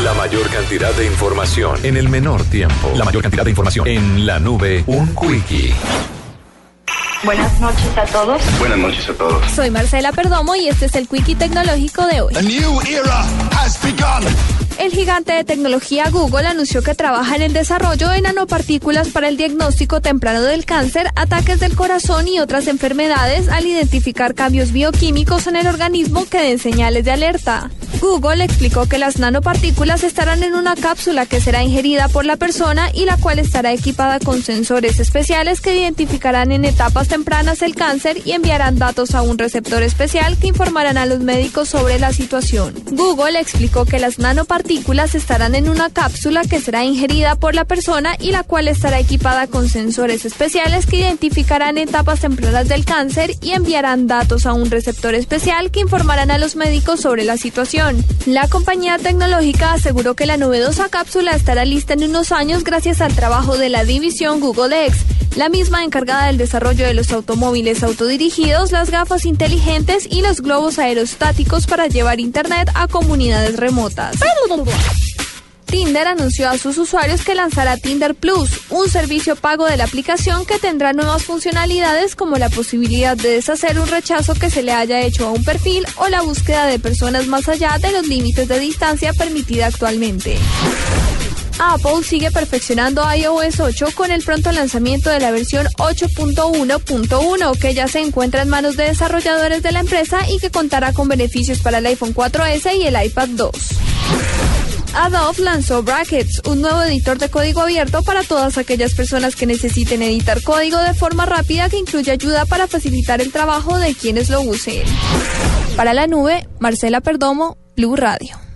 La mayor cantidad de información en el menor tiempo. La mayor cantidad de información en la nube. Un quickie. Buenas noches a todos. Buenas noches a todos. Soy Marcela Perdomo y este es el Quickie Tecnológico de hoy. A new era has begun. El gigante de tecnología Google anunció que trabaja en el desarrollo de nanopartículas para el diagnóstico temprano del cáncer, ataques del corazón y otras enfermedades al identificar cambios bioquímicos en el organismo que den señales de alerta. Google explicó que las nanopartículas estarán en una cápsula que será ingerida por la persona y la cual estará equipada con sensores especiales que identificarán en etapas tempranas el cáncer y enviarán datos a un receptor especial que informarán a los médicos sobre la situación. Google explicó que las nanopartículas estarán en una cápsula que será ingerida por la persona y la cual estará equipada con sensores especiales que identificarán etapas tempranas del cáncer y enviarán datos a un receptor especial que informarán a los médicos sobre la situación. La compañía tecnológica aseguró que la novedosa cápsula estará lista en unos años gracias al trabajo de la división Google X, la misma encargada del desarrollo de los automóviles autodirigidos, las gafas inteligentes y los globos aerostáticos para llevar Internet a comunidades remotas. Tinder anunció a sus usuarios que lanzará Tinder Plus, un servicio pago de la aplicación que tendrá nuevas funcionalidades como la posibilidad de deshacer un rechazo que se le haya hecho a un perfil o la búsqueda de personas más allá de los límites de distancia permitida actualmente. Apple sigue perfeccionando iOS 8 con el pronto lanzamiento de la versión 8.1.1 que ya se encuentra en manos de desarrolladores de la empresa y que contará con beneficios para el iPhone 4S y el iPad 2. Adobe lanzó Brackets, un nuevo editor de código abierto para todas aquellas personas que necesiten editar código de forma rápida que incluye ayuda para facilitar el trabajo de quienes lo usen. Para la nube, Marcela Perdomo, Blue Radio.